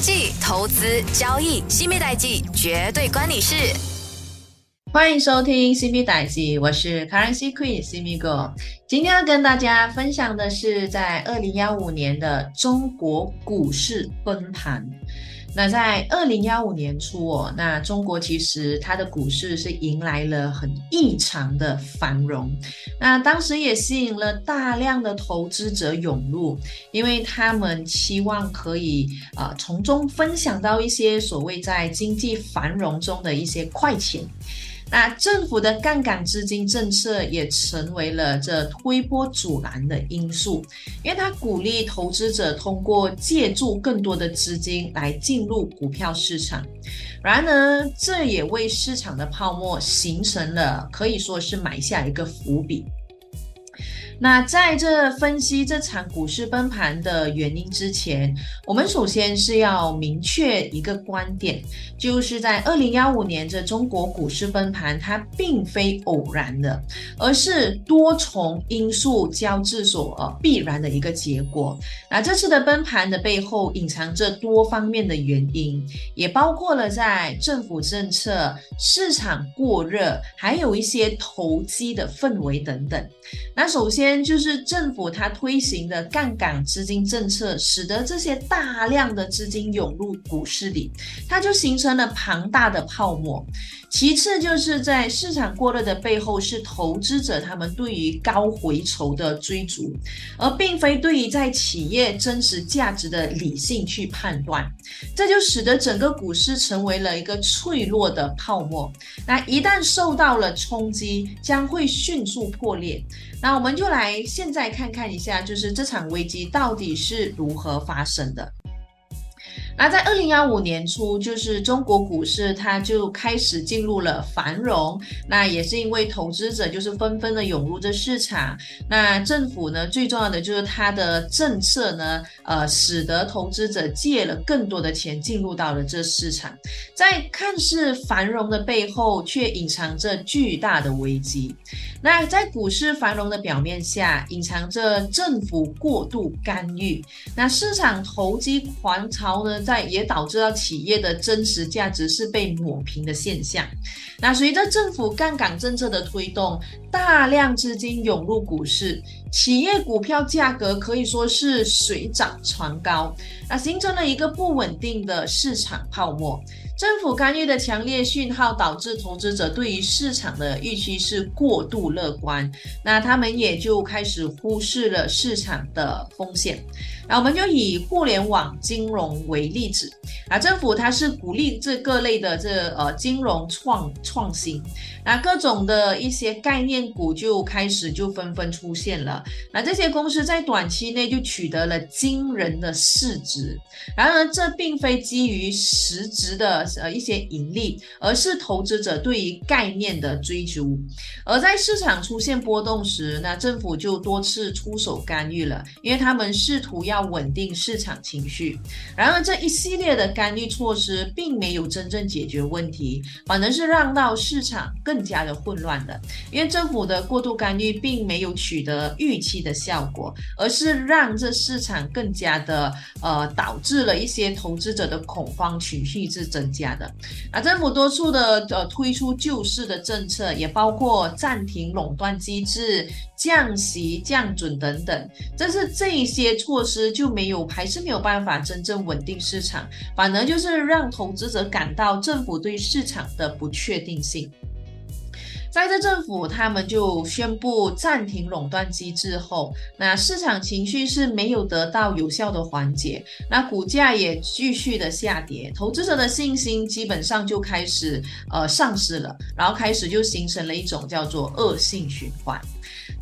经济、投资、交易，新密代记绝对关你事。欢迎收听新密代记，我是 Currency Queen CB Go。今天要跟大家分享的是在二零幺五年的中国股市崩盘。那在二零幺五年初哦，那中国其实它的股市是迎来了很异常的繁荣，那当时也吸引了大量的投资者涌入，因为他们期望可以呃从中分享到一些所谓在经济繁荣中的一些快钱。那政府的杠杆资金政策也成为了这推波阻澜的因素，因为它鼓励投资者通过借助更多的资金来进入股票市场。然而，这也为市场的泡沫形成了可以说是埋下一个伏笔。那在这分析这场股市崩盘的原因之前，我们首先是要明确一个观点，就是在二零幺五年这中国股市崩盘，它并非偶然的，而是多重因素交织所必然的一个结果。那这次的崩盘的背后隐藏着多方面的原因，也包括了在政府政策、市场过热，还有一些投机的氛围等等。那首先。就是政府它推行的杠杆资金政策，使得这些大量的资金涌入股市里，它就形成了庞大的泡沫。其次，就是在市场过热的背后，是投资者他们对于高回酬的追逐，而并非对于在企业真实价值的理性去判断。这就使得整个股市成为了一个脆弱的泡沫。那一旦受到了冲击，将会迅速破裂。那我们就来现在看看一下，就是这场危机到底是如何发生的。那在二零幺五年初，就是中国股市它就开始进入了繁荣。那也是因为投资者就是纷纷的涌入这市场。那政府呢，最重要的就是它的政策呢，呃，使得投资者借了更多的钱进入到了这市场。在看似繁荣的背后，却隐藏着巨大的危机。那在股市繁荣的表面下，隐藏着政府过度干预。那市场投机狂潮呢？在也导致到企业的真实价值是被抹平的现象。那随着政府杠杆政策的推动，大量资金涌入股市，企业股票价格可以说是水涨船高，那形成了一个不稳定的市场泡沫。政府干预的强烈讯号导致投资者对于市场的预期是过度乐观，那他们也就开始忽视了市场的风险。那我们就以互联网金融为例子，啊，政府它是鼓励这各类的这呃金融创创新，那各种的一些概念股就开始就纷纷出现了。那这些公司在短期内就取得了惊人的市值，然而这并非基于实质的呃一些盈利，而是投资者对于概念的追逐。而在市场出现波动时，那政府就多次出手干预了，因为他们试图要。要稳定市场情绪，然而这一系列的干预措施并没有真正解决问题，反而是让到市场更加的混乱的。因为政府的过度干预并没有取得预期的效果，而是让这市场更加的呃导致了一些投资者的恐慌情绪是增加的。那政府多数的呃推出救市的政策，也包括暂停垄断机制、降息、降准等等，这是这一些措施。就没有，还是没有办法真正稳定市场，反而就是让投资者感到政府对市场的不确定性。在这政府他们就宣布暂停垄断机制后，那市场情绪是没有得到有效的缓解，那股价也继续的下跌，投资者的信心基本上就开始呃丧失了，然后开始就形成了一种叫做恶性循环。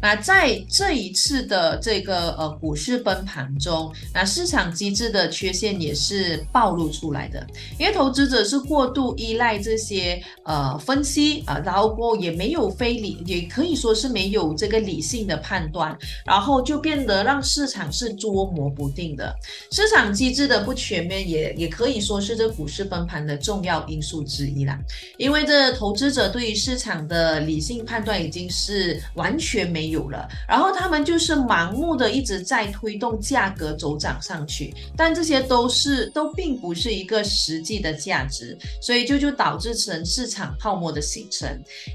那在这一次的这个呃股市崩盘中，那市场机制的缺陷也是暴露出来的，因为投资者是过度依赖这些呃分析啊，然后过也没没有非理，也可以说是没有这个理性的判断，然后就变得让市场是捉摸不定的。市场机制的不全面也也可以说是这股市崩盘的重要因素之一啦，因为这投资者对于市场的理性判断已经是完全。没有了，然后他们就是盲目的一直在推动价格走涨上去，但这些都是都并不是一个实际的价值，所以就就导致成市场泡沫的形成。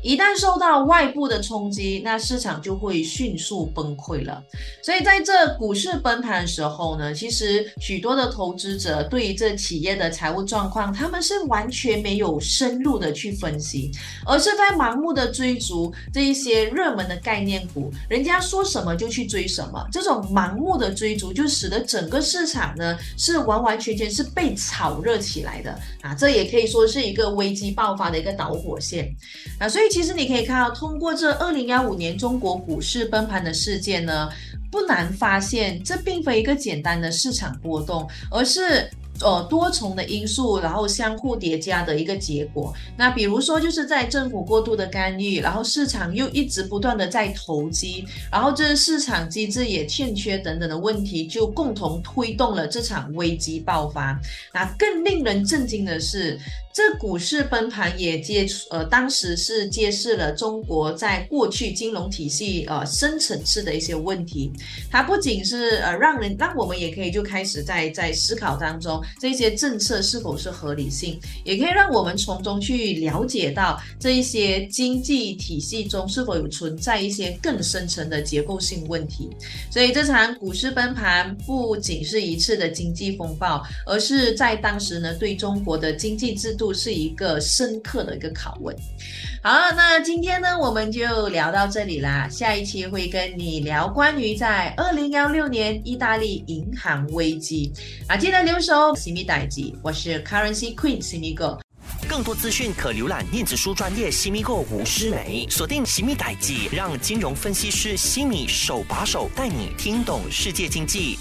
一旦受到外部的冲击，那市场就会迅速崩溃了。所以在这股市崩盘的时候呢，其实许多的投资者对于这企业的财务状况，他们是完全没有深入的去分析，而是在盲目的追逐这一些热门的概念股，人家说什么就去追什么。这种盲目的追逐，就使得整个市场呢是完完全全是被炒热起来的啊！这也可以说是一个危机爆发的一个导火线啊！所以其实你你可以看到，通过这二零幺五年中国股市崩盘的事件呢。不难发现，这并非一个简单的市场波动，而是。呃，多重的因素，然后相互叠加的一个结果。那比如说，就是在政府过度的干预，然后市场又一直不断的在投机，然后这市场机制也欠缺等等的问题，就共同推动了这场危机爆发。那更令人震惊的是，这股市崩盘也揭呃，当时是揭示了中国在过去金融体系呃深层次的一些问题。它不仅是呃让人让我们也可以就开始在在思考当中。这些政策是否是合理性，也可以让我们从中去了解到这一些经济体系中是否有存在一些更深层的结构性问题。所以这场股市崩盘不仅是一次的经济风暴，而是在当时呢对中国的经济制度是一个深刻的一个拷问。好，那今天呢我们就聊到这里啦。下一期会跟你聊关于在二零幺六年意大利银行危机啊，记得留守。西米代记，我是 Currency Queen 西米哥。更多资讯可浏览电子书专业西米购吴诗梅，锁定西米代记，让金融分析师西米手把手带你听懂世界经济。